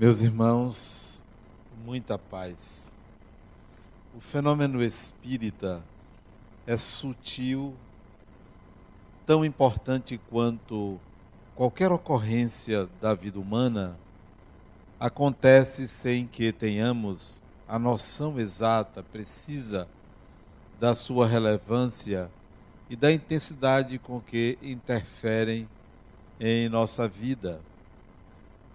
Meus irmãos, muita paz. O fenômeno espírita é sutil, tão importante quanto qualquer ocorrência da vida humana, acontece sem que tenhamos a noção exata, precisa da sua relevância e da intensidade com que interferem em nossa vida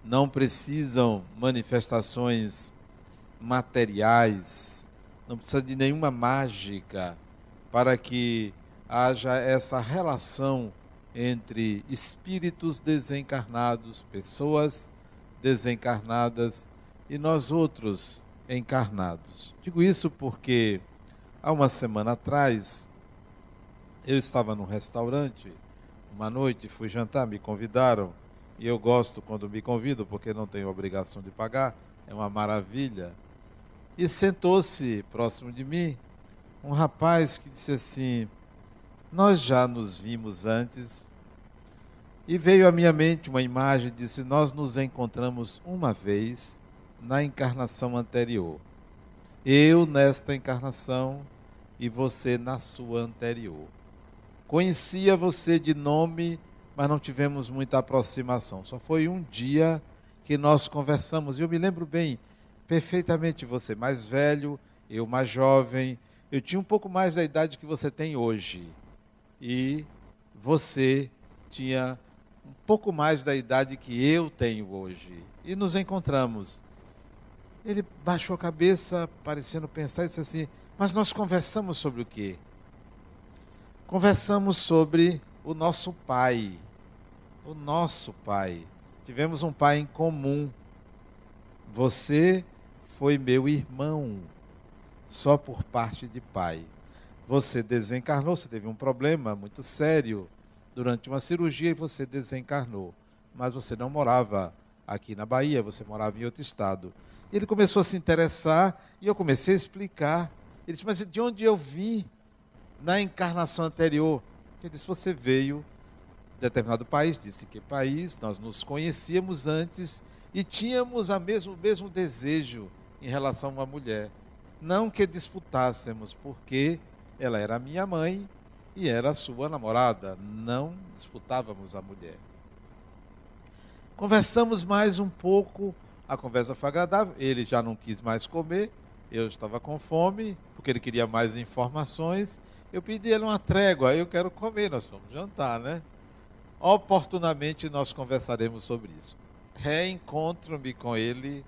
não precisam manifestações materiais, não precisa de nenhuma mágica para que haja essa relação entre espíritos desencarnados, pessoas desencarnadas e nós outros encarnados. Digo isso porque há uma semana atrás eu estava num restaurante, uma noite, fui jantar, me convidaram e eu gosto quando me convido, porque não tenho obrigação de pagar, é uma maravilha. E sentou-se próximo de mim um rapaz que disse assim: Nós já nos vimos antes. E veio à minha mente uma imagem, disse: Nós nos encontramos uma vez na encarnação anterior. Eu nesta encarnação e você na sua anterior. Conhecia você de nome mas não tivemos muita aproximação. Só foi um dia que nós conversamos. E eu me lembro bem, perfeitamente você mais velho, eu mais jovem. Eu tinha um pouco mais da idade que você tem hoje. E você tinha um pouco mais da idade que eu tenho hoje. E nos encontramos. Ele baixou a cabeça, parecendo pensar, e disse assim: Mas nós conversamos sobre o quê? Conversamos sobre o nosso pai o nosso pai. Tivemos um pai em comum. Você foi meu irmão, só por parte de pai. Você desencarnou, você teve um problema muito sério durante uma cirurgia e você desencarnou. Mas você não morava aqui na Bahia, você morava em outro estado. Ele começou a se interessar e eu comecei a explicar. Ele disse: Mas de onde eu vim na encarnação anterior? Ele disse: Você veio determinado país, disse que país, nós nos conhecíamos antes e tínhamos a mesmo, o mesmo desejo em relação a uma mulher. Não que disputássemos, porque ela era minha mãe e era sua namorada. Não disputávamos a mulher. Conversamos mais um pouco, a conversa foi agradável. Ele já não quis mais comer, eu estava com fome, porque ele queria mais informações. Eu pedi ele uma trégua, eu quero comer, nós vamos jantar, né? Oportunamente nós conversaremos sobre isso. Reencontro-me com ele.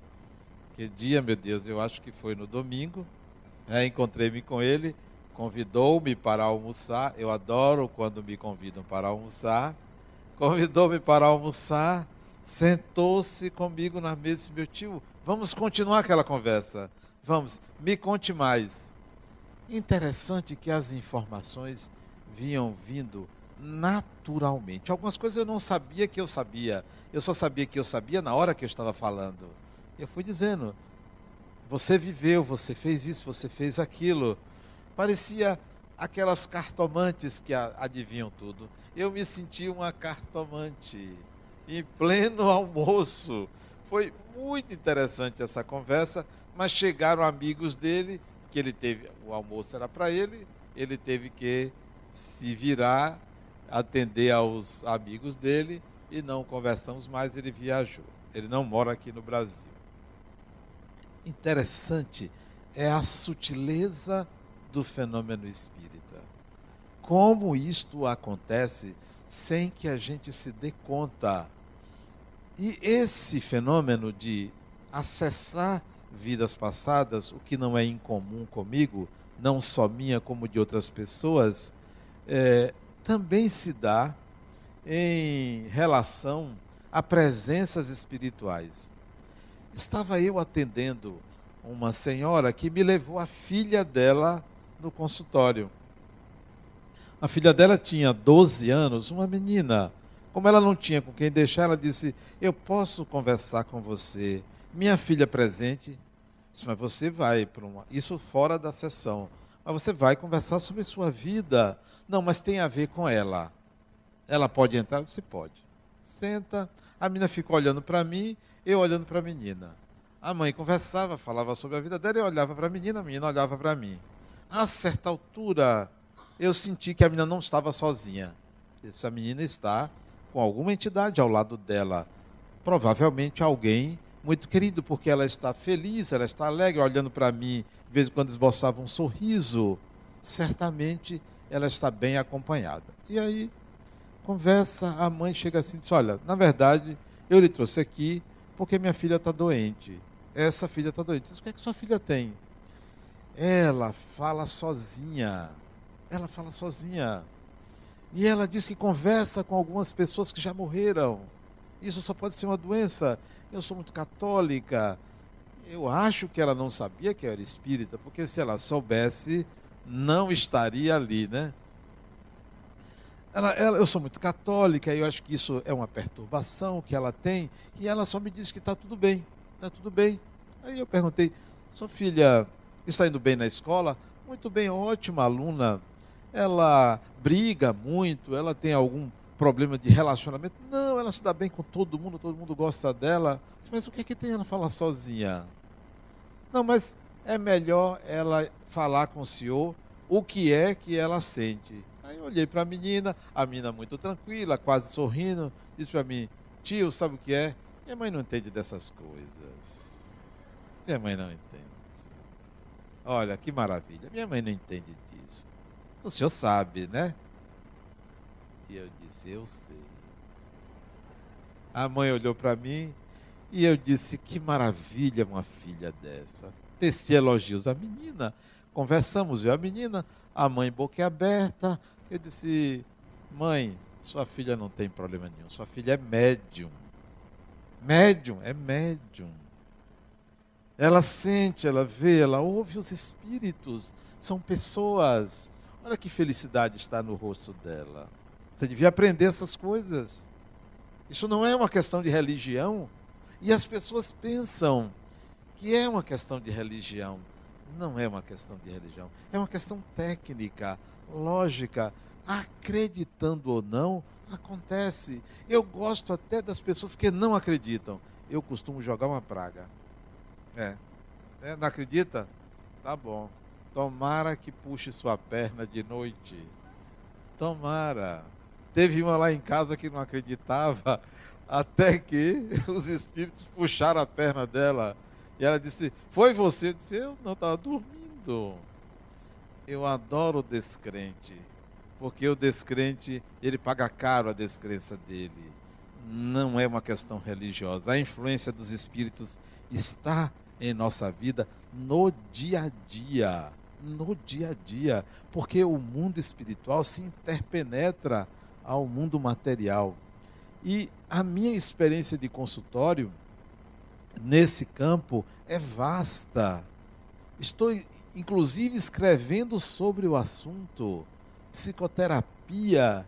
Que dia, meu Deus, eu acho que foi no domingo. Reencontrei-me com ele, convidou-me para almoçar. Eu adoro quando me convidam para almoçar. Convidou-me para almoçar, sentou-se comigo na mesa e disse: Meu tio, vamos continuar aquela conversa. Vamos, me conte mais. Interessante que as informações vinham vindo naturalmente. Algumas coisas eu não sabia que eu sabia. Eu só sabia que eu sabia na hora que eu estava falando. Eu fui dizendo: você viveu, você fez isso, você fez aquilo. Parecia aquelas cartomantes que adivinham tudo. Eu me senti uma cartomante em pleno almoço. Foi muito interessante essa conversa, mas chegaram amigos dele, que ele teve, o almoço era para ele, ele teve que se virar atender aos amigos dele e não conversamos mais, ele viajou. Ele não mora aqui no Brasil. Interessante é a sutileza do fenômeno espírita. Como isto acontece sem que a gente se dê conta. E esse fenômeno de acessar vidas passadas, o que não é incomum comigo, não só minha como de outras pessoas, é, também se dá em relação a presenças espirituais. Estava eu atendendo uma senhora que me levou a filha dela no consultório. A filha dela tinha 12 anos, uma menina. Como ela não tinha com quem deixar, ela disse: Eu posso conversar com você. Minha filha presente. Disse, mas você vai para uma. Isso fora da sessão. Mas você vai conversar sobre sua vida. Não, mas tem a ver com ela. Ela pode entrar? Você pode. Senta. A menina ficou olhando para mim, eu olhando para a menina. A mãe conversava, falava sobre a vida dela, eu olhava para a menina, a menina olhava para mim. A certa altura, eu senti que a menina não estava sozinha. Essa menina está com alguma entidade ao lado dela. Provavelmente alguém muito querido, porque ela está feliz, ela está alegre, olhando para mim, de vez em quando esboçava um sorriso. Certamente ela está bem acompanhada. E aí, conversa, a mãe chega assim e diz: Olha, na verdade, eu lhe trouxe aqui porque minha filha está doente. Essa filha está doente. Diz, o que é que sua filha tem? Ela fala sozinha. Ela fala sozinha. E ela diz que conversa com algumas pessoas que já morreram. Isso só pode ser uma doença. Eu sou muito católica. Eu acho que ela não sabia que eu era espírita, porque se ela soubesse, não estaria ali, né? Ela, ela, eu sou muito católica e eu acho que isso é uma perturbação que ela tem. E ela só me disse que está tudo bem, está tudo bem. Aí eu perguntei, sua filha está indo bem na escola? Muito bem, ótima aluna ela briga muito, ela tem algum problema de relacionamento. Não, ela se dá bem com todo mundo, todo mundo gosta dela. Mas o que é que tem ela falar sozinha? Não, mas é melhor ela falar com o senhor o que é que ela sente. Aí eu olhei para a menina, a menina muito tranquila, quase sorrindo, disse para mim: Tio, sabe o que é? Minha mãe não entende dessas coisas. Minha mãe não entende. Olha que maravilha, minha mãe não entende disso. O senhor sabe, né? E eu disse: Eu sei. A mãe olhou para mim e eu disse: Que maravilha uma filha dessa. Teci elogios à menina. Conversamos, eu a menina, a mãe boca aberta. Eu disse: Mãe, sua filha não tem problema nenhum. Sua filha é médium. Médium, é médium. Ela sente, ela vê, ela ouve os espíritos. São pessoas Olha que felicidade está no rosto dela. Você devia aprender essas coisas. Isso não é uma questão de religião. E as pessoas pensam que é uma questão de religião. Não é uma questão de religião. É uma questão técnica, lógica. Acreditando ou não, acontece. Eu gosto até das pessoas que não acreditam. Eu costumo jogar uma praga. É. é não acredita? Tá bom. Tomara que puxe sua perna de noite. Tomara. Teve uma lá em casa que não acreditava, até que os espíritos puxaram a perna dela. E ela disse: Foi você? Eu disse: Eu não estava dormindo. Eu adoro o descrente, porque o descrente, ele paga caro a descrença dele. Não é uma questão religiosa. A influência dos espíritos está em nossa vida no dia a dia no dia a dia, porque o mundo espiritual se interpenetra ao mundo material. E a minha experiência de consultório nesse campo é vasta. Estou inclusive escrevendo sobre o assunto psicoterapia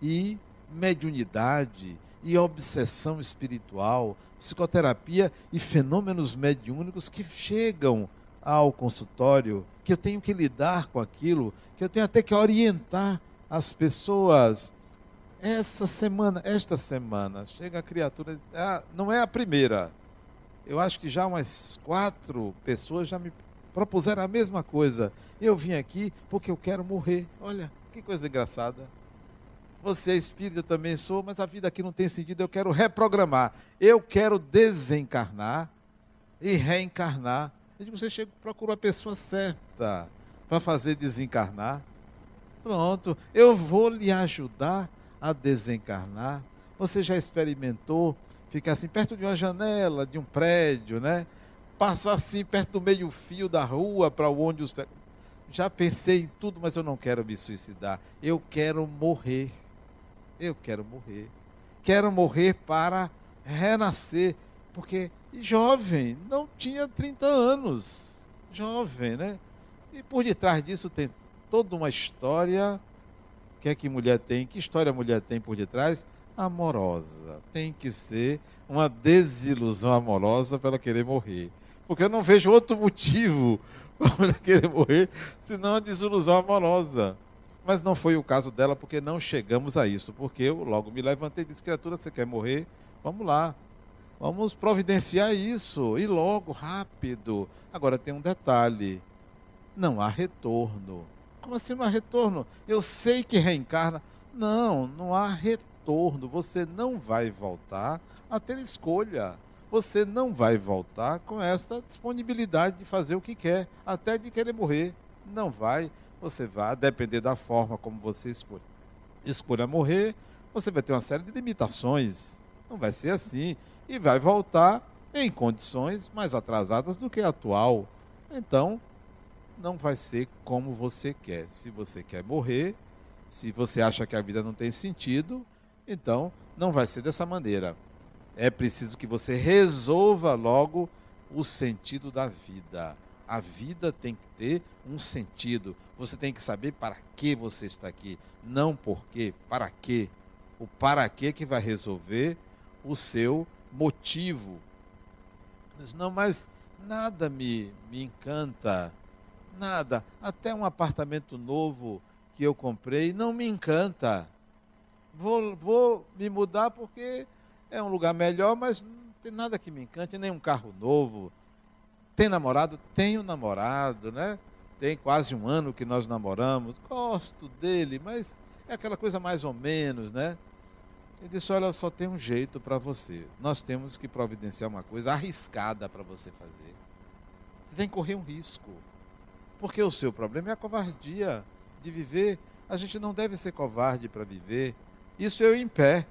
e mediunidade e obsessão espiritual, psicoterapia e fenômenos mediúnicos que chegam ao consultório, que eu tenho que lidar com aquilo, que eu tenho até que orientar as pessoas. Essa semana, esta semana, chega a criatura, ah, não é a primeira. Eu acho que já umas quatro pessoas já me propuseram a mesma coisa. Eu vim aqui porque eu quero morrer. Olha, que coisa engraçada. Você é espírita, eu também sou, mas a vida aqui não tem sentido. Eu quero reprogramar. Eu quero desencarnar e reencarnar você chega, procura a pessoa certa para fazer desencarnar. Pronto, eu vou lhe ajudar a desencarnar. Você já experimentou ficar assim perto de uma janela, de um prédio, né? Passar assim perto do meio-fio da rua para onde os. Já pensei em tudo, mas eu não quero me suicidar. Eu quero morrer. Eu quero morrer. Quero morrer para renascer. Porque jovem, não tinha 30 anos. Jovem, né? E por detrás disso tem toda uma história. Que é que mulher tem? Que história a mulher tem por detrás? Amorosa. Tem que ser uma desilusão amorosa para ela querer morrer. Porque eu não vejo outro motivo para ela querer morrer senão a desilusão amorosa. Mas não foi o caso dela, porque não chegamos a isso. Porque eu logo me levantei e disse: criatura, você quer morrer? Vamos lá. Vamos providenciar isso. E logo, rápido. Agora tem um detalhe: não há retorno. Como assim não há retorno? Eu sei que reencarna. Não, não há retorno. Você não vai voltar a ter escolha. Você não vai voltar com essa disponibilidade de fazer o que quer, até de querer morrer. Não vai. Você vai, depender da forma como você escolhe, escolha morrer, você vai ter uma série de limitações. Não vai ser assim. E vai voltar em condições mais atrasadas do que a atual. Então, não vai ser como você quer. Se você quer morrer, se você acha que a vida não tem sentido, então não vai ser dessa maneira. É preciso que você resolva logo o sentido da vida. A vida tem que ter um sentido. Você tem que saber para que você está aqui, não por quê, para quê. O para quê que vai resolver o seu motivo. não, mas nada me, me encanta, nada. Até um apartamento novo que eu comprei não me encanta. Vou, vou me mudar porque é um lugar melhor, mas não tem nada que me encante, nem um carro novo, tem namorado? Tenho namorado, né? Tem quase um ano que nós namoramos. Gosto dele, mas é aquela coisa mais ou menos, né? Ele disse: Olha, só tem um jeito para você. Nós temos que providenciar uma coisa arriscada para você fazer. Você tem que correr um risco. Porque o seu problema é a covardia de viver. A gente não deve ser covarde para viver. Isso eu em pé.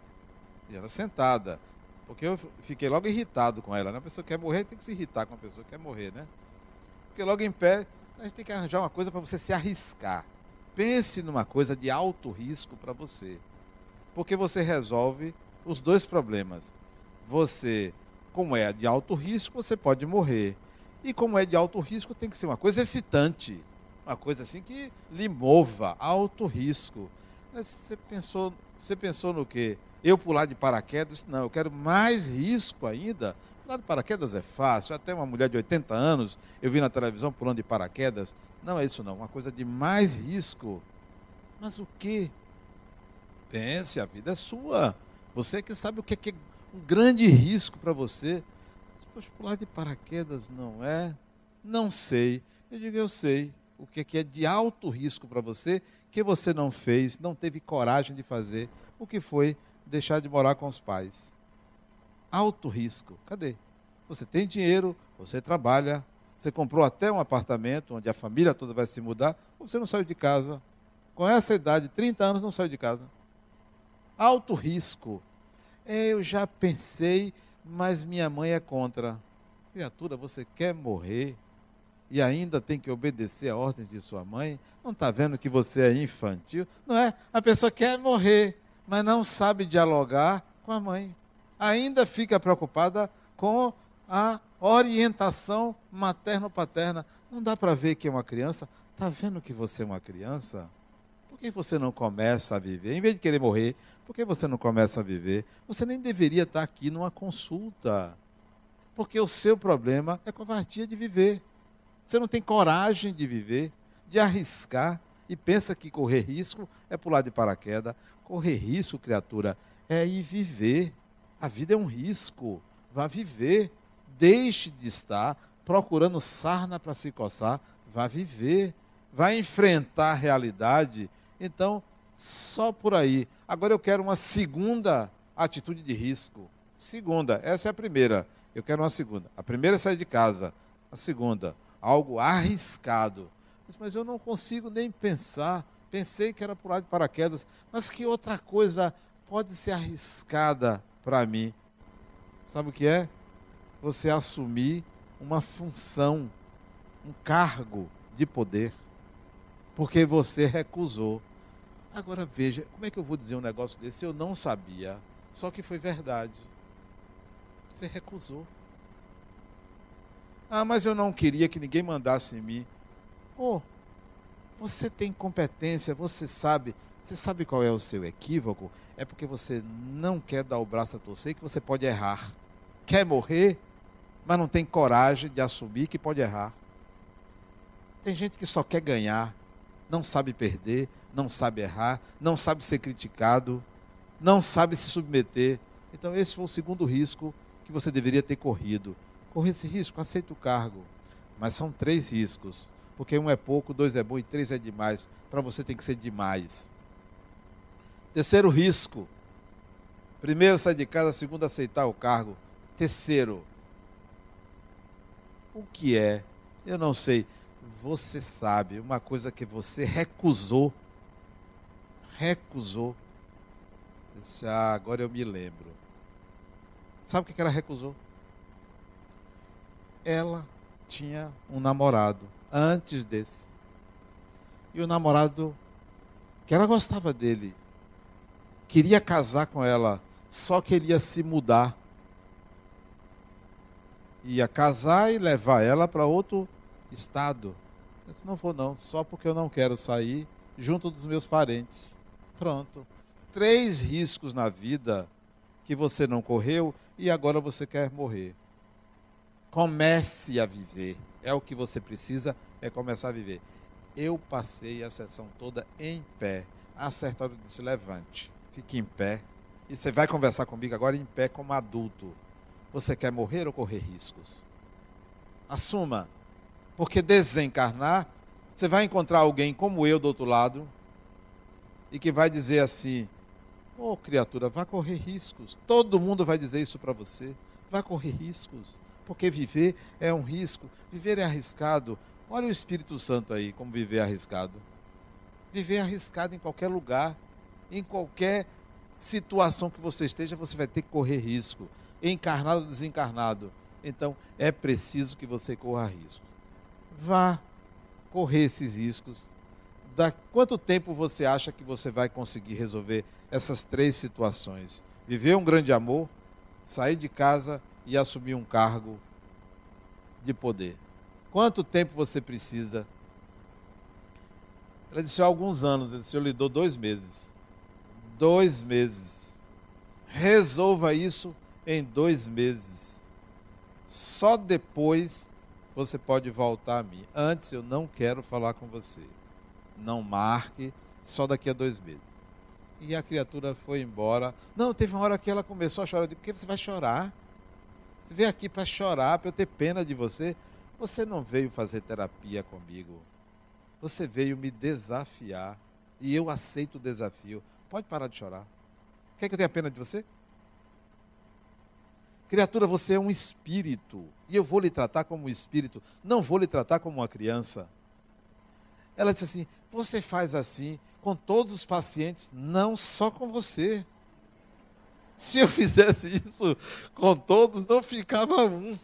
E ela sentada. Porque eu fiquei logo irritado com ela. Né? A pessoa que quer morrer tem que se irritar com a pessoa que quer morrer, né? Porque logo em pé, a gente tem que arranjar uma coisa para você se arriscar. Pense numa coisa de alto risco para você. Porque você resolve os dois problemas. Você, como é de alto risco, você pode morrer. E como é de alto risco, tem que ser uma coisa excitante. Uma coisa assim que lhe mova, alto risco. Mas você pensou, você pensou no quê? Eu pular de paraquedas, não, eu quero mais risco ainda. Pular de paraquedas é fácil, até uma mulher de 80 anos, eu vi na televisão pulando de paraquedas. Não é isso não, uma coisa de mais risco. Mas o que? Pense, a vida é sua. Você que sabe o que é, um grande risco para você. Poxa, pular de paraquedas não é? Não sei. Eu digo, eu sei. O que é de alto risco para você que você não fez, não teve coragem de fazer. O que foi deixar de morar com os pais. Alto risco. Cadê? Você tem dinheiro, você trabalha, você comprou até um apartamento onde a família toda vai se mudar, você não saiu de casa. Com essa idade, 30 anos, não saiu de casa. Alto risco. É, eu já pensei, mas minha mãe é contra. Criatura, você quer morrer e ainda tem que obedecer a ordem de sua mãe? Não está vendo que você é infantil? Não é? A pessoa quer morrer mas não sabe dialogar com a mãe. Ainda fica preocupada com a orientação materno-paterna. Não dá para ver que é uma criança. Está vendo que você é uma criança? Que você não começa a viver? Em vez de querer morrer, por que você não começa a viver? Você nem deveria estar aqui numa consulta. Porque o seu problema é covardia de viver. Você não tem coragem de viver, de arriscar e pensa que correr risco é pular de paraquedas. Correr risco, criatura, é ir viver. A vida é um risco. Vá viver. Deixe de estar procurando sarna para se coçar. Vá viver. Vá enfrentar a realidade. Então, só por aí. Agora eu quero uma segunda atitude de risco. Segunda, essa é a primeira. Eu quero uma segunda. A primeira é sair de casa. A segunda, algo arriscado mas eu não consigo nem pensar. Pensei que era pular de paraquedas, mas que outra coisa pode ser arriscada para mim? Sabe o que é? Você assumir uma função, um cargo de poder, porque você recusou. Agora veja, como é que eu vou dizer um negócio desse? Eu não sabia, só que foi verdade. Você recusou. Ah, mas eu não queria que ninguém mandasse em mim. Oh, você tem competência, você sabe. Você sabe qual é o seu equívoco? É porque você não quer dar o braço a torcer que você pode errar. Quer morrer, mas não tem coragem de assumir que pode errar. Tem gente que só quer ganhar. não sabe perder, não sabe errar, não sabe ser criticado, não sabe se submeter. Então, esse foi o segundo risco que você deveria ter corrido. Correr esse risco, aceita o cargo. Mas são três riscos. Porque um é pouco, dois é bom e três é demais. Para você tem que ser demais. Terceiro risco. Primeiro, sair de casa. Segundo, aceitar o cargo. Terceiro, o que é? Eu não sei. Você sabe, uma coisa que você recusou. Recusou. Disse, ah, agora eu me lembro. Sabe o que ela recusou? Ela tinha um namorado antes desse. E o namorado, que ela gostava dele, queria casar com ela, só queria se mudar. Ia casar e levar ela para outro estado. Disse, não vou não, só porque eu não quero sair junto dos meus parentes. Pronto. Três riscos na vida que você não correu e agora você quer morrer. Comece a viver. É o que você precisa, é começar a viver. Eu passei a sessão toda em pé. A certa hora disse: levante, fique em pé. E você vai conversar comigo agora em pé como adulto. Você quer morrer ou correr riscos? Assuma. Porque desencarnar, você vai encontrar alguém como eu do outro lado e que vai dizer assim: Ô oh, criatura, vá correr riscos. Todo mundo vai dizer isso para você. Vá correr riscos. Porque viver é um risco. Viver é arriscado. Olha o Espírito Santo aí, como viver é arriscado. Viver é arriscado em qualquer lugar. Em qualquer situação que você esteja, você vai ter que correr risco. Encarnado ou desencarnado. Então, é preciso que você corra risco. Vá correr esses riscos. Da quanto tempo você acha que você vai conseguir resolver essas três situações: viver um grande amor, sair de casa e assumir um cargo de poder. Quanto tempo você precisa? Ela disse, alguns anos. Ele disse, eu lhe dou dois meses. Dois meses. Resolva isso em dois meses. Só depois você pode voltar a mim. Antes eu não quero falar com você. Não marque, só daqui a dois meses. E a criatura foi embora. Não, teve uma hora que ela começou a chorar. Eu por que você vai chorar? Você veio aqui para chorar, para eu ter pena de você. Você não veio fazer terapia comigo. Você veio me desafiar. E eu aceito o desafio. Pode parar de chorar. Quer que eu tenha pena de você? Criatura, você é um espírito. E eu vou lhe tratar como um espírito. Não vou lhe tratar como uma criança. Ela disse assim: Você faz assim com todos os pacientes, não só com você. Se eu fizesse isso com todos, não ficava um.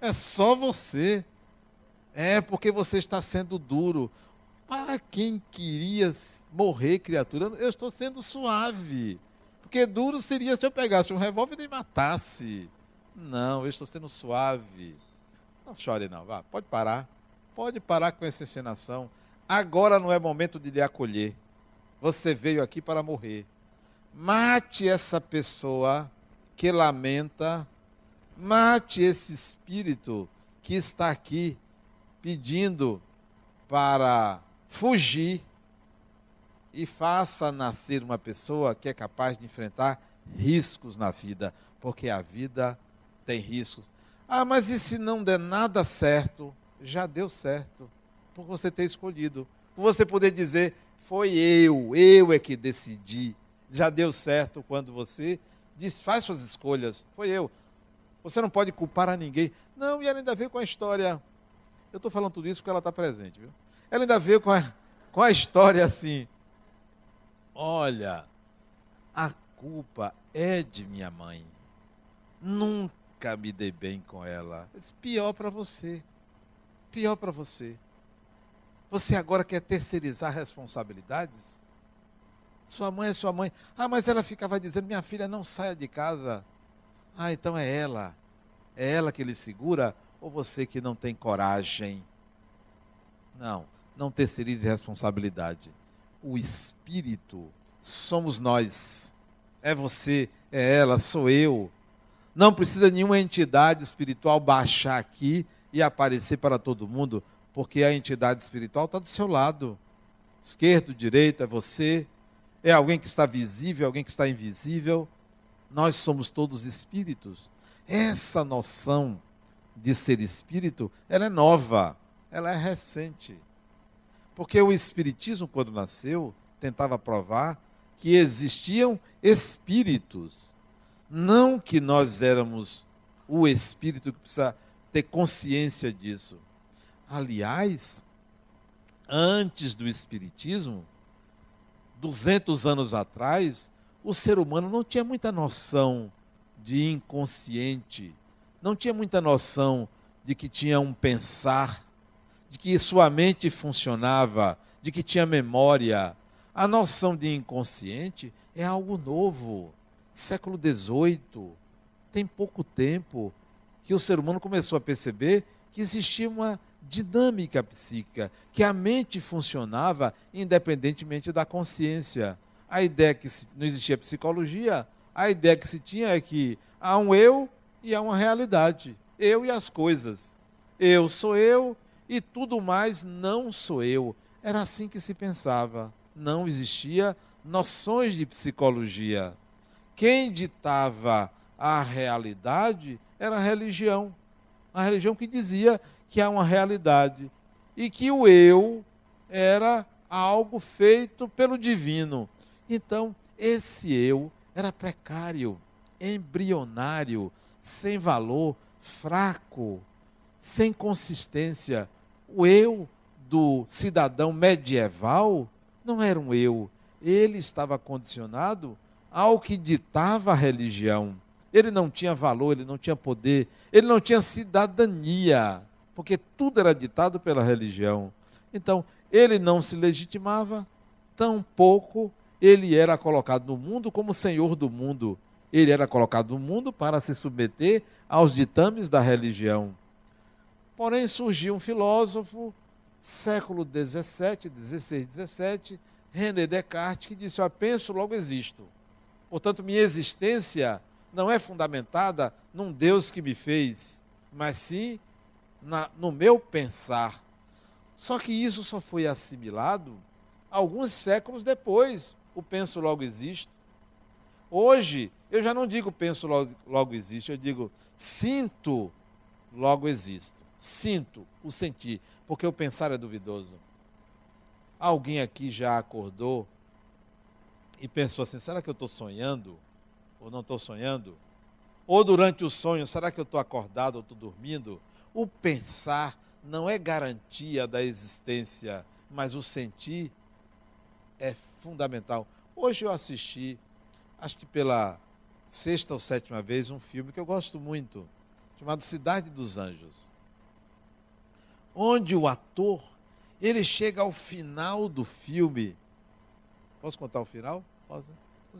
É só você. É porque você está sendo duro. Para quem queria morrer, criatura, eu estou sendo suave. Porque duro seria se eu pegasse um revólver e matasse. Não, eu estou sendo suave. Não chore, não. Vá, pode parar. Pode parar com essa encenação. Agora não é momento de lhe acolher. Você veio aqui para morrer. Mate essa pessoa que lamenta, mate esse espírito que está aqui pedindo para fugir e faça nascer uma pessoa que é capaz de enfrentar riscos na vida, porque a vida tem riscos. Ah, mas e se não der nada certo? Já deu certo, por você ter escolhido, por você poder dizer: foi eu, eu é que decidi já deu certo quando você diz, faz suas escolhas. Foi eu. Você não pode culpar a ninguém. Não, e ela ainda veio com a história. Eu estou falando tudo isso porque ela está presente, viu? Ela ainda veio com a, com a história assim. Olha, a culpa é de minha mãe. Nunca me dei bem com ela. Disse, pior para você. Pior para você. Você agora quer terceirizar responsabilidades? Sua mãe é sua mãe. Ah, mas ela ficava dizendo: minha filha, não saia de casa. Ah, então é ela. É ela que lhe segura ou você que não tem coragem? Não, não terceirize responsabilidade. O espírito somos nós. É você, é ela, sou eu. Não precisa nenhuma entidade espiritual baixar aqui e aparecer para todo mundo, porque a entidade espiritual está do seu lado. esquerdo, direito, é você, é alguém que está visível, alguém que está invisível. Nós somos todos espíritos. Essa noção de ser espírito, ela é nova, ela é recente. Porque o espiritismo, quando nasceu, tentava provar que existiam espíritos. Não que nós éramos o espírito que precisa ter consciência disso. Aliás, antes do espiritismo, 200 anos atrás, o ser humano não tinha muita noção de inconsciente, não tinha muita noção de que tinha um pensar, de que sua mente funcionava, de que tinha memória. A noção de inconsciente é algo novo. Século XVIII, tem pouco tempo que o ser humano começou a perceber que existia uma dinâmica psíquica, que a mente funcionava independentemente da consciência. A ideia que não existia psicologia, a ideia que se tinha é que há um eu e há uma realidade. Eu e as coisas. Eu sou eu e tudo mais não sou eu. Era assim que se pensava. Não existia noções de psicologia. Quem ditava a realidade era a religião. A religião que dizia que há uma realidade e que o eu era algo feito pelo divino. Então, esse eu era precário, embrionário, sem valor, fraco, sem consistência. O eu do cidadão medieval não era um eu, ele estava condicionado ao que ditava a religião. Ele não tinha valor, ele não tinha poder, ele não tinha cidadania, porque tudo era ditado pela religião. Então, ele não se legitimava, tampouco ele era colocado no mundo como senhor do mundo. Ele era colocado no mundo para se submeter aos ditames da religião. Porém, surgiu um filósofo, século 17, 16, 17, René Descartes, que disse: ó, penso, logo existo. Portanto, minha existência não é fundamentada num Deus que me fez, mas sim na, no meu pensar. Só que isso só foi assimilado alguns séculos depois. O penso logo existe. Hoje, eu já não digo penso logo, logo existe, eu digo sinto logo existo. Sinto o sentir, porque o pensar é duvidoso. Alguém aqui já acordou e pensou assim: será que eu estou sonhando? Ou não estou sonhando? Ou durante o sonho, será que eu estou acordado ou estou dormindo? O pensar não é garantia da existência, mas o sentir é fundamental. Hoje eu assisti, acho que pela sexta ou sétima vez, um filme que eu gosto muito, chamado Cidade dos Anjos. Onde o ator, ele chega ao final do filme. Posso contar o final? Posso?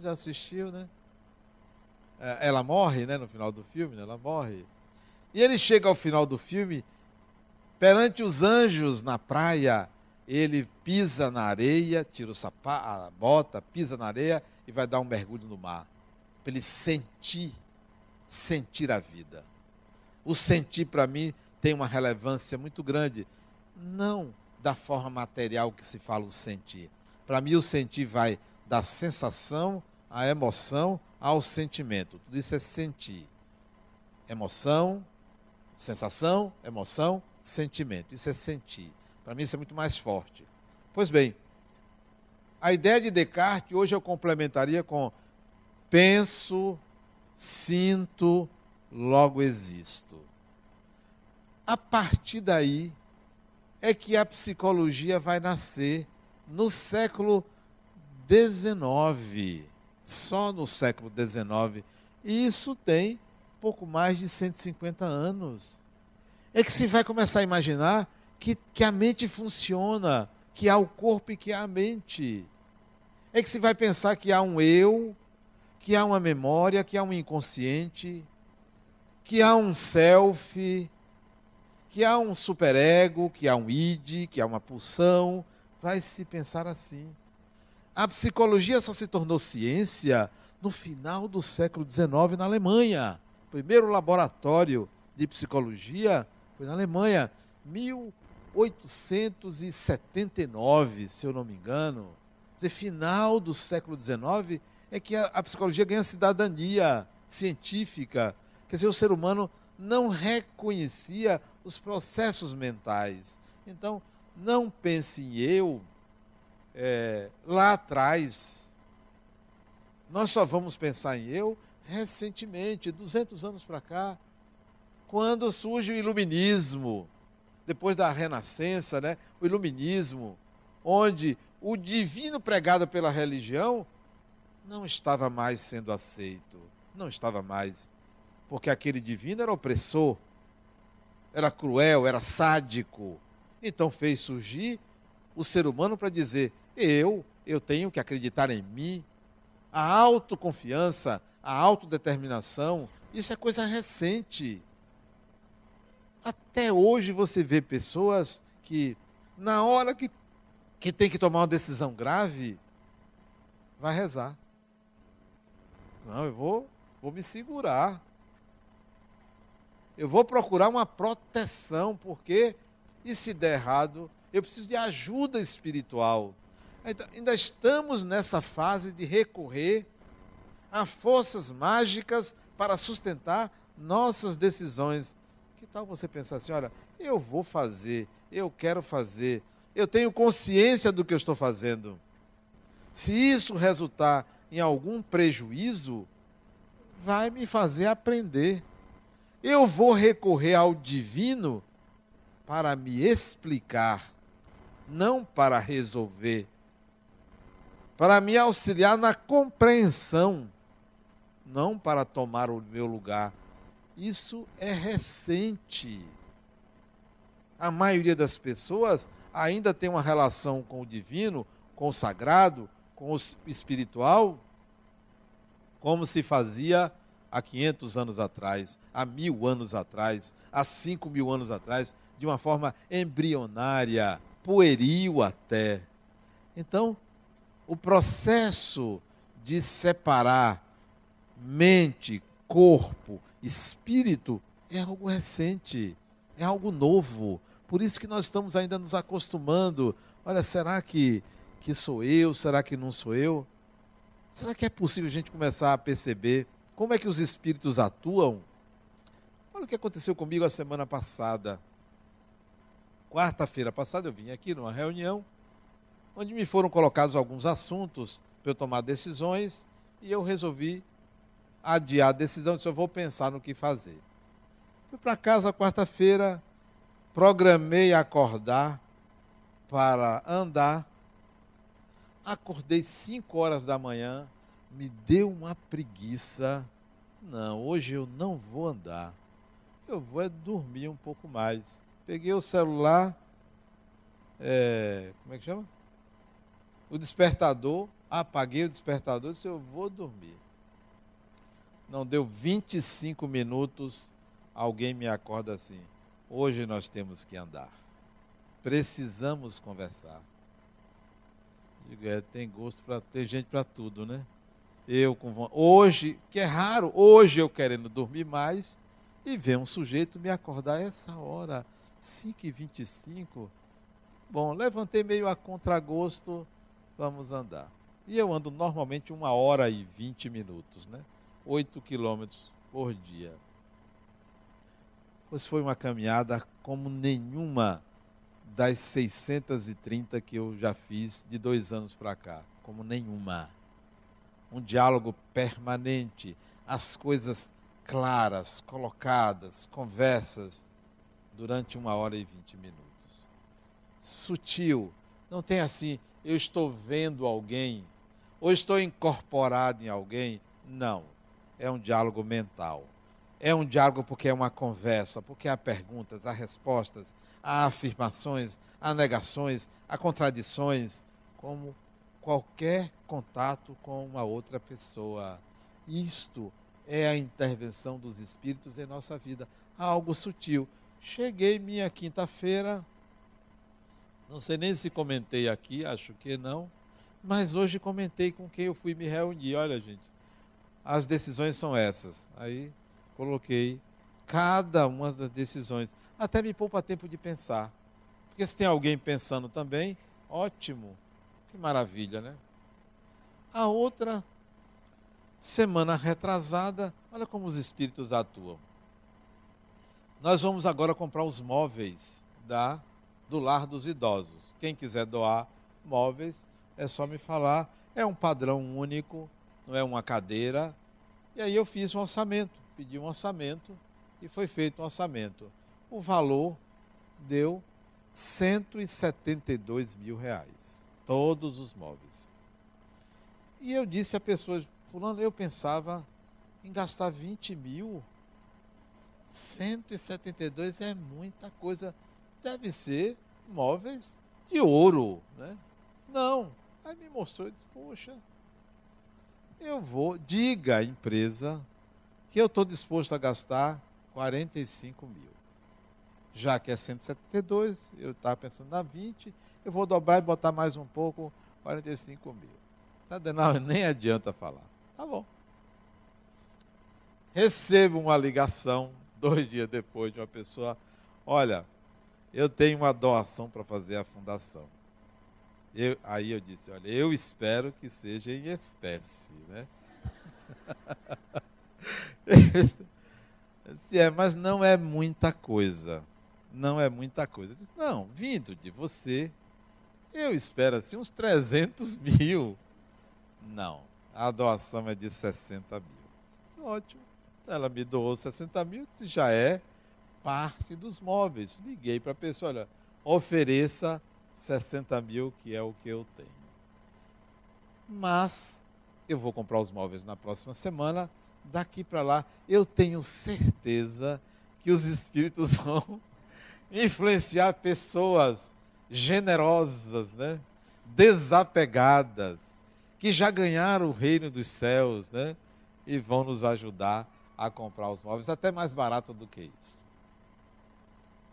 Já assistiu, né? É, ela morre, né, no final do filme, né? ela morre. E ele chega ao final do filme, perante os anjos na praia, ele pisa na areia, tira o sapato, a bota, pisa na areia e vai dar um mergulho no mar. Para ele sentir, sentir a vida. O sentir, para mim, tem uma relevância muito grande. Não da forma material que se fala o sentir. Para mim, o sentir vai da sensação à emoção ao sentimento. Tudo isso é sentir. Emoção, sensação, emoção, sentimento. Isso é sentir. Para mim, isso é muito mais forte. Pois bem, a ideia de Descartes, hoje eu complementaria com penso, sinto, logo existo. A partir daí é que a psicologia vai nascer no século XIX só no século XIX. E isso tem pouco mais de 150 anos. É que se vai começar a imaginar que, que a mente funciona, que há o corpo e que há a mente. É que se vai pensar que há um eu, que há uma memória, que há um inconsciente, que há um self, que há um superego, que há um id, que há uma pulsão. Vai se pensar assim. A psicologia só se tornou ciência no final do século XIX na Alemanha. O primeiro laboratório de psicologia foi na Alemanha, 1800 1879, se eu não me engano, dizer, final do século XIX, é que a, a psicologia ganha cidadania científica. Quer dizer, o ser humano não reconhecia os processos mentais. Então, não pense em eu é, lá atrás. Nós só vamos pensar em eu recentemente, 200 anos para cá, quando surge o iluminismo, depois da renascença, né? o iluminismo, onde o divino pregado pela religião não estava mais sendo aceito, não estava mais, porque aquele divino era opressor, era cruel, era sádico. Então fez surgir o ser humano para dizer: eu, eu tenho que acreditar em mim. A autoconfiança, a autodeterminação, isso é coisa recente. Até hoje você vê pessoas que, na hora que, que tem que tomar uma decisão grave, vai rezar. Não, eu vou, vou me segurar. Eu vou procurar uma proteção, porque e se der errado, eu preciso de ajuda espiritual. Então, ainda estamos nessa fase de recorrer a forças mágicas para sustentar nossas decisões. Que tal você pensar assim: olha, eu vou fazer, eu quero fazer, eu tenho consciência do que eu estou fazendo. Se isso resultar em algum prejuízo, vai me fazer aprender. Eu vou recorrer ao divino para me explicar, não para resolver, para me auxiliar na compreensão, não para tomar o meu lugar. Isso é recente. A maioria das pessoas ainda tem uma relação com o divino, com o sagrado, com o espiritual, como se fazia há 500 anos atrás, há mil anos atrás, há cinco mil anos atrás de uma forma embrionária, pueril até. Então, o processo de separar mente, corpo, espírito é algo recente, é algo novo. Por isso que nós estamos ainda nos acostumando. Olha, será que, que sou eu? Será que não sou eu? Será que é possível a gente começar a perceber como é que os espíritos atuam? Olha o que aconteceu comigo a semana passada. Quarta-feira passada eu vim aqui numa reunião onde me foram colocados alguns assuntos para eu tomar decisões e eu resolvi adiar a decisão, disse eu vou pensar no que fazer. Fui para casa quarta-feira, programei acordar para andar. Acordei 5 horas da manhã, me deu uma preguiça. Não, hoje eu não vou andar. Eu vou é dormir um pouco mais. Peguei o celular, é, como é que chama? O despertador, apaguei o despertador disse, eu vou dormir. Não deu 25 minutos, alguém me acorda assim. Hoje nós temos que andar. Precisamos conversar. Digo, é, tem gosto para ter gente para tudo, né? Eu com hoje, que é raro, hoje eu querendo dormir mais e ver um sujeito me acordar essa hora 5h25. Bom, levantei meio a contragosto, vamos andar. E eu ando normalmente uma hora e 20 minutos, né? 8 quilômetros por dia. Pois foi uma caminhada como nenhuma das 630 que eu já fiz de dois anos para cá. Como nenhuma. Um diálogo permanente, as coisas claras, colocadas, conversas durante uma hora e vinte minutos. Sutil, não tem assim, eu estou vendo alguém, ou estou incorporado em alguém. Não, é um diálogo mental. É um diálogo porque é uma conversa, porque há perguntas, há respostas, há afirmações, há negações, há contradições, como qualquer contato com uma outra pessoa. Isto é a intervenção dos espíritos em nossa vida, algo sutil. Cheguei minha quinta-feira, não sei nem se comentei aqui, acho que não, mas hoje comentei com quem eu fui me reunir. Olha, gente, as decisões são essas. Aí coloquei cada uma das decisões. Até me poupa tempo de pensar. Porque se tem alguém pensando também, ótimo, que maravilha, né? A outra, semana retrasada, olha como os espíritos atuam. Nós vamos agora comprar os móveis da do lar dos idosos. Quem quiser doar móveis, é só me falar. É um padrão único, não é uma cadeira. E aí eu fiz um orçamento, pedi um orçamento e foi feito um orçamento. O valor deu 172 mil reais, todos os móveis. E eu disse à pessoa, fulano, eu pensava em gastar 20 mil. 172 é muita coisa. Deve ser móveis de ouro, né? Não. Aí me mostrou e disse, poxa, eu vou, diga à empresa que eu estou disposto a gastar 45 mil. Já que é 172, eu estava pensando na 20, eu vou dobrar e botar mais um pouco, 45 mil. Adenauer nem adianta falar. Tá bom. Recebo uma ligação dois dias depois de uma pessoa: olha, eu tenho uma doação para fazer à fundação. Eu, aí eu disse: olha, eu espero que seja em espécie, né? disse, é, mas não é muita coisa. Não é muita coisa. Eu disse, não, vindo de você, eu espero assim uns 300 mil. Não, a doação é de 60 mil. Isso é ótimo. Ela me doou 60 mil, disse, já é parte dos móveis. Liguei para a pessoa, olha, ofereça 60 mil, que é o que eu tenho. Mas eu vou comprar os móveis na próxima semana. Daqui para lá, eu tenho certeza que os espíritos vão influenciar pessoas generosas, né? desapegadas, que já ganharam o reino dos céus, né? E vão nos ajudar a comprar os móveis, até mais barato do que isso.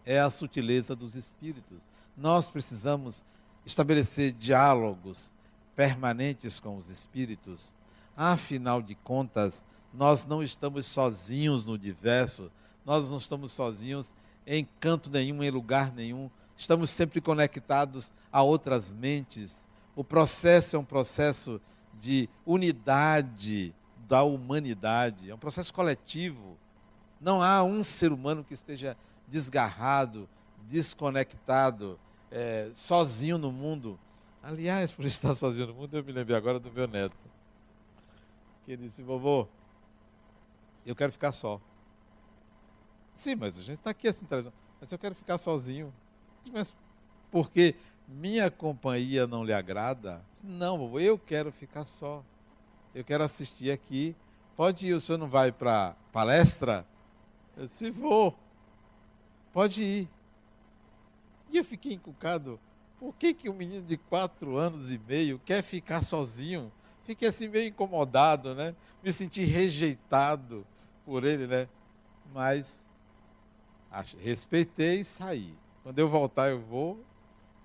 É a sutileza dos espíritos. Nós precisamos estabelecer diálogos permanentes com os espíritos. Afinal de contas, nós não estamos sozinhos no universo, nós não estamos sozinhos em canto nenhum, em lugar nenhum. Estamos sempre conectados a outras mentes, o processo é um processo de unidade da humanidade, é um processo coletivo. Não há um ser humano que esteja desgarrado, desconectado, é, sozinho no mundo. Aliás, por estar sozinho no mundo, eu me lembrei agora do meu neto. Que ele disse, vovô, eu quero ficar só. Sim, mas a gente está aqui assim, mas eu quero ficar sozinho. Mas por quê? minha companhia não lhe agrada? Não, eu quero ficar só. Eu quero assistir aqui. Pode ir, o senhor não vai para palestra? Disse, vou. Pode ir. E eu fiquei encucado. Por que, que um menino de quatro anos e meio quer ficar sozinho? Fiquei assim meio incomodado, né? Me senti rejeitado por ele, né? Mas respeitei e saí. Quando eu voltar, eu vou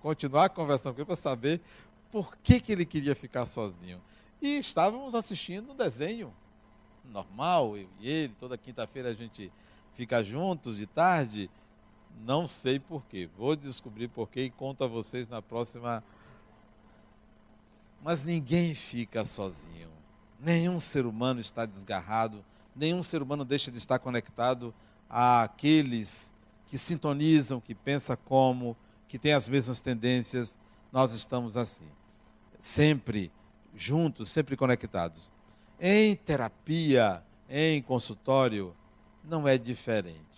continuar conversando com ele para saber por que, que ele queria ficar sozinho. E estávamos assistindo um desenho normal, eu e ele, toda quinta-feira a gente fica juntos de tarde. Não sei porquê. Vou descobrir porquê e conto a vocês na próxima. Mas ninguém fica sozinho. Nenhum ser humano está desgarrado, nenhum ser humano deixa de estar conectado àqueles que sintonizam, que pensam como, que tem as mesmas tendências, nós estamos assim, sempre juntos, sempre conectados. Em terapia, em consultório, não é diferente.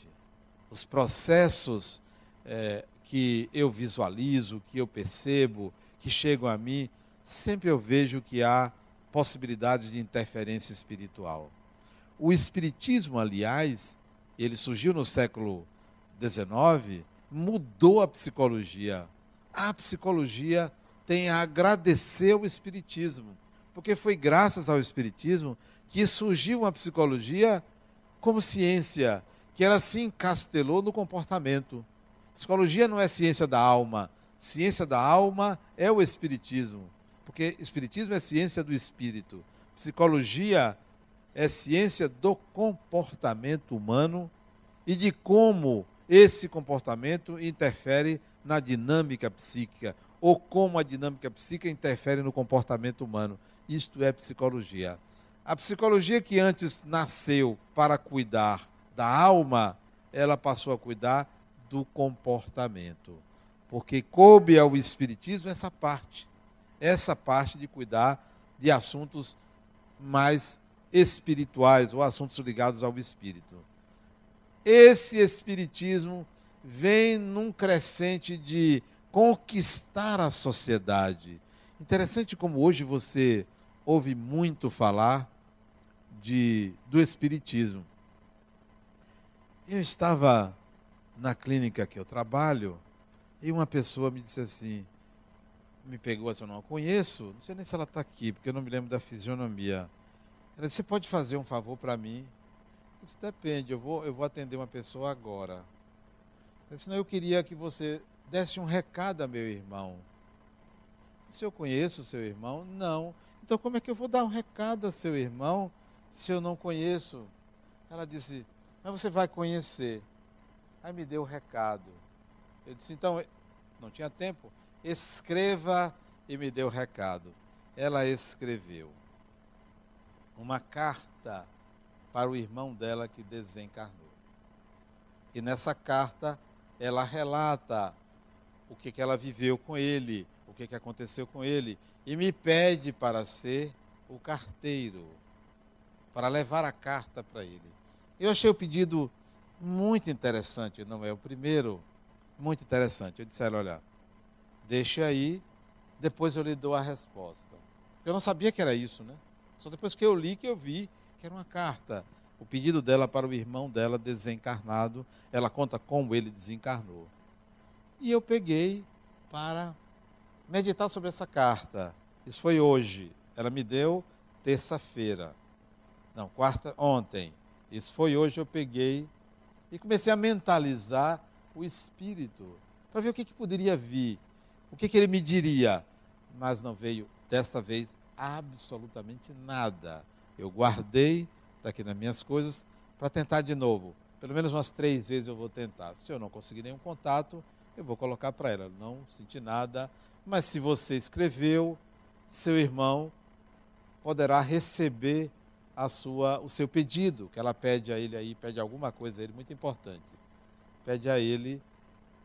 Os processos é, que eu visualizo, que eu percebo, que chegam a mim, sempre eu vejo que há possibilidade de interferência espiritual. O Espiritismo, aliás, ele surgiu no século XIX mudou a psicologia. A psicologia tem a agradecer ao Espiritismo, porque foi graças ao Espiritismo que surgiu uma psicologia como ciência, que ela se encastelou no comportamento. Psicologia não é ciência da alma, ciência da alma é o Espiritismo, porque Espiritismo é ciência do espírito, psicologia é ciência do comportamento humano e de como esse comportamento interfere na dinâmica psíquica ou como a dinâmica psíquica interfere no comportamento humano. Isto é psicologia. A psicologia que antes nasceu para cuidar da alma, ela passou a cuidar do comportamento. Porque coube ao Espiritismo essa parte. Essa parte de cuidar de assuntos mais espirituais ou assuntos ligados ao espírito. Esse Espiritismo vem num crescente de conquistar a sociedade. Interessante como hoje você ouve muito falar de, do Espiritismo. Eu estava na clínica que eu trabalho e uma pessoa me disse assim, me pegou assim, eu não a conheço, não sei nem se ela está aqui, porque eu não me lembro da fisionomia. Ela disse, você pode fazer um favor para mim? Eu disse, depende, eu vou, eu vou atender uma pessoa agora. Eu disse, não, eu queria que você desse um recado a meu irmão. Se eu conheço seu irmão, não. Então como é que eu vou dar um recado a seu irmão se eu não conheço? Ela disse, mas você vai conhecer. Aí me deu o recado. Eu disse, então, não tinha tempo, escreva e me deu o recado. Ela escreveu uma carta para o irmão dela que desencarnou. E nessa carta ela relata o que, que ela viveu com ele, o que, que aconteceu com ele, e me pede para ser o carteiro, para levar a carta para ele. Eu achei o pedido muito interessante, não é o primeiro, muito interessante. Eu disse a ela, olha, deixa aí, depois eu lhe dou a resposta. Eu não sabia que era isso, né? Só depois que eu li que eu vi que era uma carta. O pedido dela para o irmão dela desencarnado, ela conta como ele desencarnou. E eu peguei para meditar sobre essa carta. Isso foi hoje. Ela me deu terça-feira. Não, quarta, ontem. Isso foi hoje, eu peguei e comecei a mentalizar o espírito para ver o que, que poderia vir, o que, que ele me diria. Mas não veio, desta vez, absolutamente nada. Eu guardei, está aqui nas minhas coisas, para tentar de novo. Pelo menos umas três vezes eu vou tentar. Se eu não conseguir nenhum contato, eu vou colocar para ela. Não senti nada, mas se você escreveu, seu irmão poderá receber a sua, o seu pedido, que ela pede a ele aí, pede alguma coisa a ele muito importante. Pede a ele,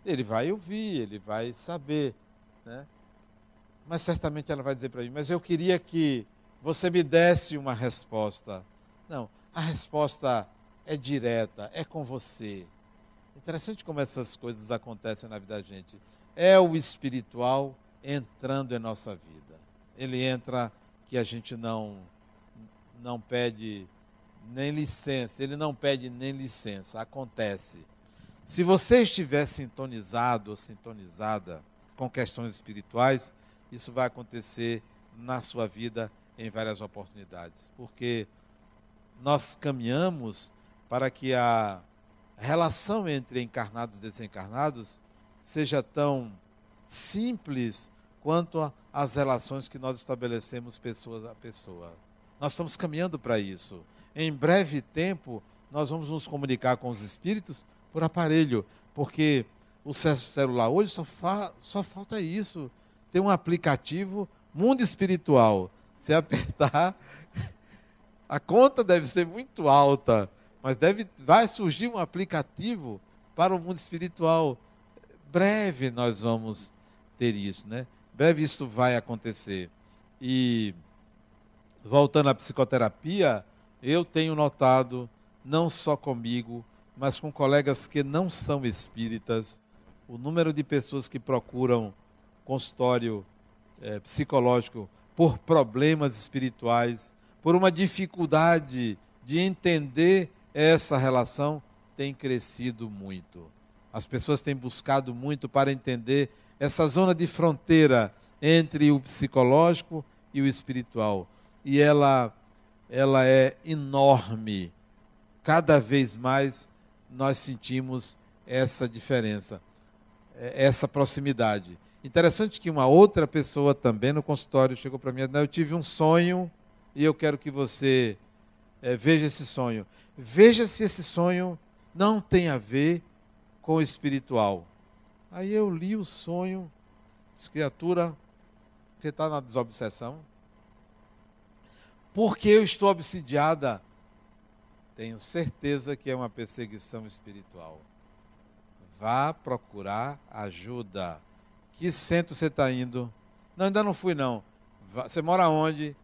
ele vai ouvir, ele vai saber, né? Mas certamente ela vai dizer para mim, mas eu queria que você me desse uma resposta. Não, a resposta é direta, é com você. Interessante como essas coisas acontecem na vida da gente. É o espiritual entrando em nossa vida. Ele entra que a gente não não pede nem licença, ele não pede nem licença, acontece. Se você estiver sintonizado ou sintonizada com questões espirituais, isso vai acontecer na sua vida em várias oportunidades, porque nós caminhamos para que a relação entre encarnados e desencarnados seja tão simples quanto as relações que nós estabelecemos pessoa a pessoa. Nós estamos caminhando para isso. Em breve tempo, nós vamos nos comunicar com os espíritos por aparelho, porque o celular hoje só, fa só falta isso tem um aplicativo Mundo Espiritual. Se apertar, a conta deve ser muito alta, mas deve, vai surgir um aplicativo para o mundo espiritual. Breve nós vamos ter isso, né? Breve isso vai acontecer. E voltando à psicoterapia, eu tenho notado, não só comigo, mas com colegas que não são espíritas, o número de pessoas que procuram consultório é, psicológico por problemas espirituais, por uma dificuldade de entender essa relação, tem crescido muito. As pessoas têm buscado muito para entender essa zona de fronteira entre o psicológico e o espiritual. E ela, ela é enorme. Cada vez mais nós sentimos essa diferença, é, essa proximidade. Interessante que uma outra pessoa também no consultório chegou para mim e Eu tive um sonho e eu quero que você é, veja esse sonho. Veja se esse sonho não tem a ver com o espiritual. Aí eu li o sonho, disse, criatura, você está na desobsessão? Porque eu estou obsidiada? Tenho certeza que é uma perseguição espiritual. Vá procurar ajuda. Que centro você está indo? Não, ainda não fui, não. Você mora onde?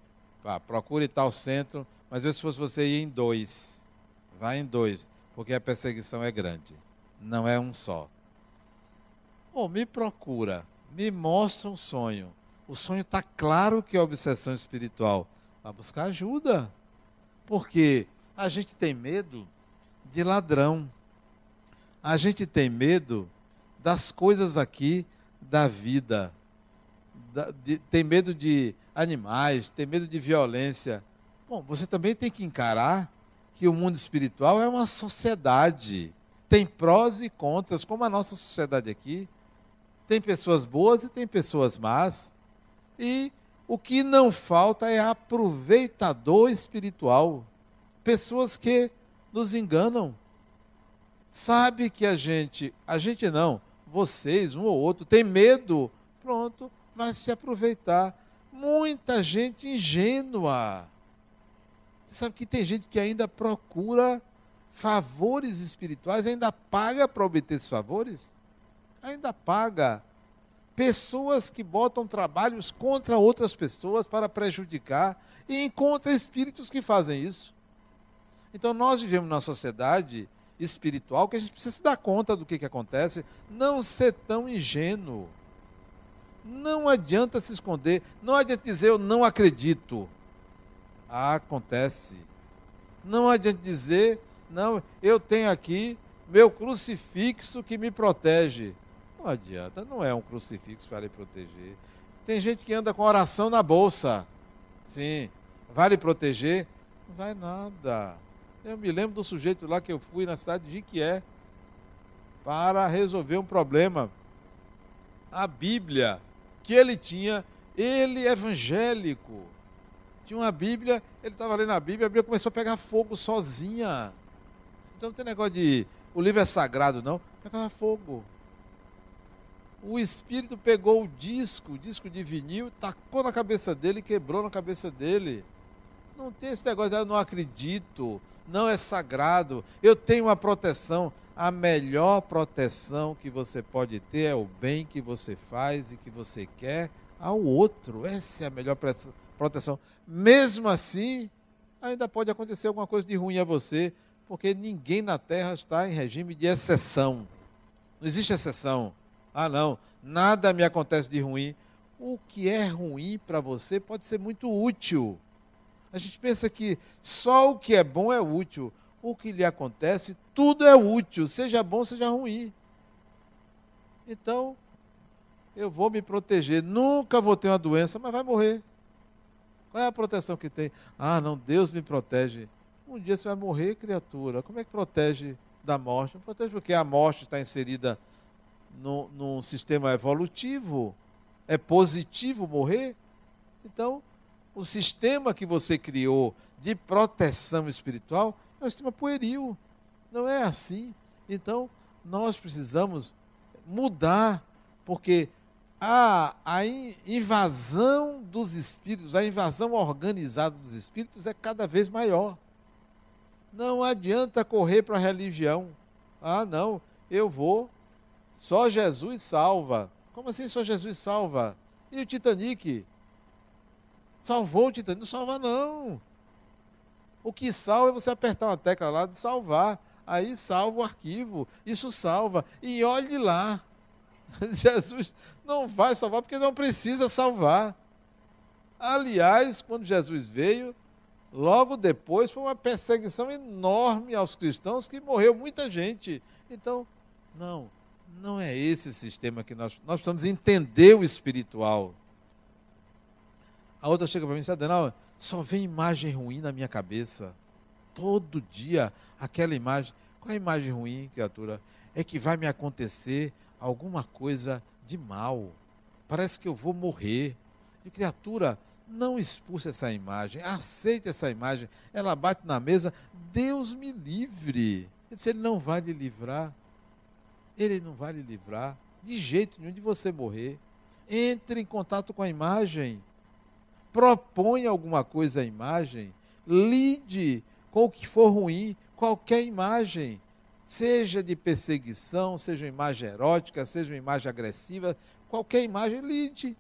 Vá, procure tal centro. Mas eu, se fosse você, ia em dois. Vá em dois, porque a perseguição é grande. Não é um só. Oh, me procura, me mostra um sonho. O sonho está claro que é obsessão espiritual. Vá buscar ajuda. Porque a gente tem medo de ladrão. A gente tem medo das coisas aqui da vida. Da, de, tem medo de animais, tem medo de violência. Bom, você também tem que encarar que o mundo espiritual é uma sociedade. Tem prós e contras, como a nossa sociedade aqui. Tem pessoas boas e tem pessoas más. E o que não falta é aproveitador espiritual. Pessoas que nos enganam. Sabe que a gente, a gente não, vocês, um ou outro, tem medo, pronto, vai se aproveitar. Muita gente ingênua. Você sabe que tem gente que ainda procura favores espirituais, ainda paga para obter esses favores? Ainda paga. Pessoas que botam trabalhos contra outras pessoas para prejudicar e encontra espíritos que fazem isso. Então nós vivemos numa sociedade espiritual que a gente precisa se dar conta do que, que acontece, não ser tão ingênuo. Não adianta se esconder, não adianta dizer eu não acredito. Acontece. Não adianta dizer, não, eu tenho aqui meu crucifixo que me protege. Não adianta, não é um crucifixo para lhe proteger. Tem gente que anda com oração na bolsa. Sim, vai lhe proteger? Não vai nada. Eu me lembro do sujeito lá que eu fui na cidade de Jiquié para resolver um problema. A Bíblia que ele tinha, ele evangélico, tinha uma Bíblia, ele estava lendo a Bíblia, a Bíblia começou a pegar fogo sozinha. Então não tem negócio de o livro é sagrado, não. Pegava fogo. O espírito pegou o disco, o disco de vinil, tacou na cabeça dele, quebrou na cabeça dele. Não tem esse negócio de eu não acredito, não é sagrado, eu tenho uma proteção. A melhor proteção que você pode ter é o bem que você faz e que você quer ao outro. Essa é a melhor proteção. Mesmo assim, ainda pode acontecer alguma coisa de ruim a você, porque ninguém na Terra está em regime de exceção. Não existe exceção. Ah, não, nada me acontece de ruim. O que é ruim para você pode ser muito útil. A gente pensa que só o que é bom é útil. O que lhe acontece, tudo é útil, seja bom, seja ruim. Então, eu vou me proteger. Nunca vou ter uma doença, mas vai morrer. Qual é a proteção que tem? Ah, não, Deus me protege. Um dia você vai morrer, criatura. Como é que protege da morte? Não protege porque a morte está inserida no, num sistema evolutivo. É positivo morrer? Então, o sistema que você criou de proteção espiritual é um sistema pueril. Não é assim. Então, nós precisamos mudar, porque a, a invasão dos espíritos, a invasão organizada dos espíritos é cada vez maior. Não adianta correr para a religião. Ah, não, eu vou. Só Jesus salva. Como assim só Jesus salva? E o Titanic? Salvou o Titanic? Não salva, não. O que salva é você apertar uma tecla lá de salvar. Aí salva o arquivo. Isso salva. E olhe lá. Jesus não vai salvar porque não precisa salvar. Aliás, quando Jesus veio, logo depois foi uma perseguição enorme aos cristãos que morreu muita gente. Então, não, não é esse sistema que nós nós precisamos entender o espiritual. A outra chega para mim e diz, Adenal, só vem imagem ruim na minha cabeça. Todo dia, aquela imagem. Qual é a imagem ruim, criatura? É que vai me acontecer alguma coisa de mal. Parece que eu vou morrer. E criatura, não expulse essa imagem, aceite essa imagem. Ela bate na mesa, Deus me livre. Ele disse, ele não vai lhe livrar. Ele não vai lhe livrar. De jeito nenhum de você morrer. Entre em contato com a imagem. Propõe alguma coisa à imagem. Lide com o que for ruim, qualquer imagem. Seja de perseguição, seja uma imagem erótica, seja uma imagem agressiva, qualquer imagem, lide.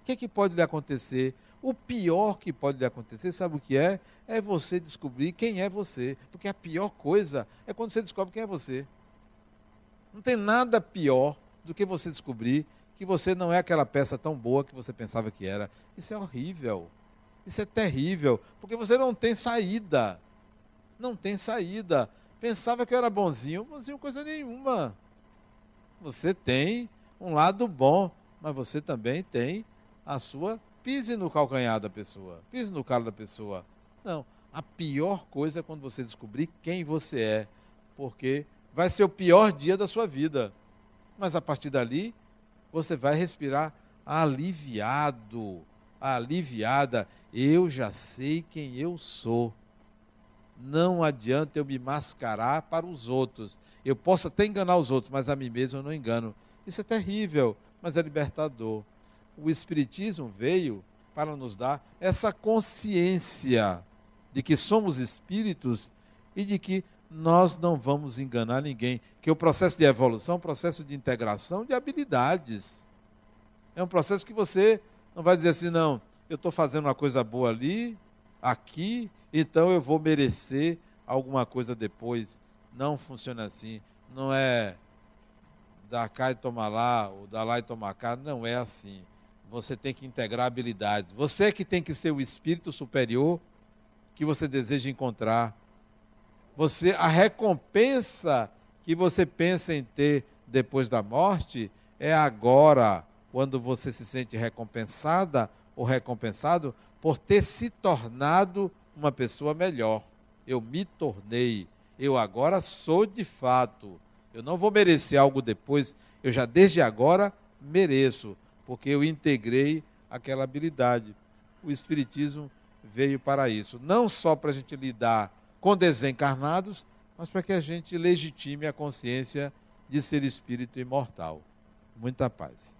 O que, é que pode lhe acontecer? O pior que pode lhe acontecer, sabe o que é? É você descobrir quem é você. Porque a pior coisa é quando você descobre quem é você. Não tem nada pior do que você descobrir que você não é aquela peça tão boa que você pensava que era. Isso é horrível. Isso é terrível. Porque você não tem saída. Não tem saída. Pensava que eu era bonzinho, bonzinho coisa nenhuma. Você tem um lado bom, mas você também tem a sua pise no calcanhar da pessoa, pise no calo da pessoa. Não, a pior coisa é quando você descobrir quem você é, porque vai ser o pior dia da sua vida. Mas a partir dali, você vai respirar aliviado, aliviada. Eu já sei quem eu sou. Não adianta eu me mascarar para os outros. Eu posso até enganar os outros, mas a mim mesmo eu não engano. Isso é terrível, mas é libertador o Espiritismo veio para nos dar essa consciência de que somos espíritos e de que nós não vamos enganar ninguém. Que o processo de evolução é um processo de integração de habilidades. É um processo que você não vai dizer assim, não, eu estou fazendo uma coisa boa ali, aqui, então eu vou merecer alguma coisa depois. Não funciona assim. Não é dar cá e tomar lá, ou dar lá e tomar cá. Não é assim você tem que integrar habilidades. Você é que tem que ser o espírito superior que você deseja encontrar. Você a recompensa que você pensa em ter depois da morte é agora, quando você se sente recompensada ou recompensado por ter se tornado uma pessoa melhor. Eu me tornei, eu agora sou de fato. Eu não vou merecer algo depois, eu já desde agora mereço porque eu integrei aquela habilidade. O Espiritismo veio para isso, não só para a gente lidar com desencarnados, mas para que a gente legitime a consciência de ser espírito imortal. Muita paz.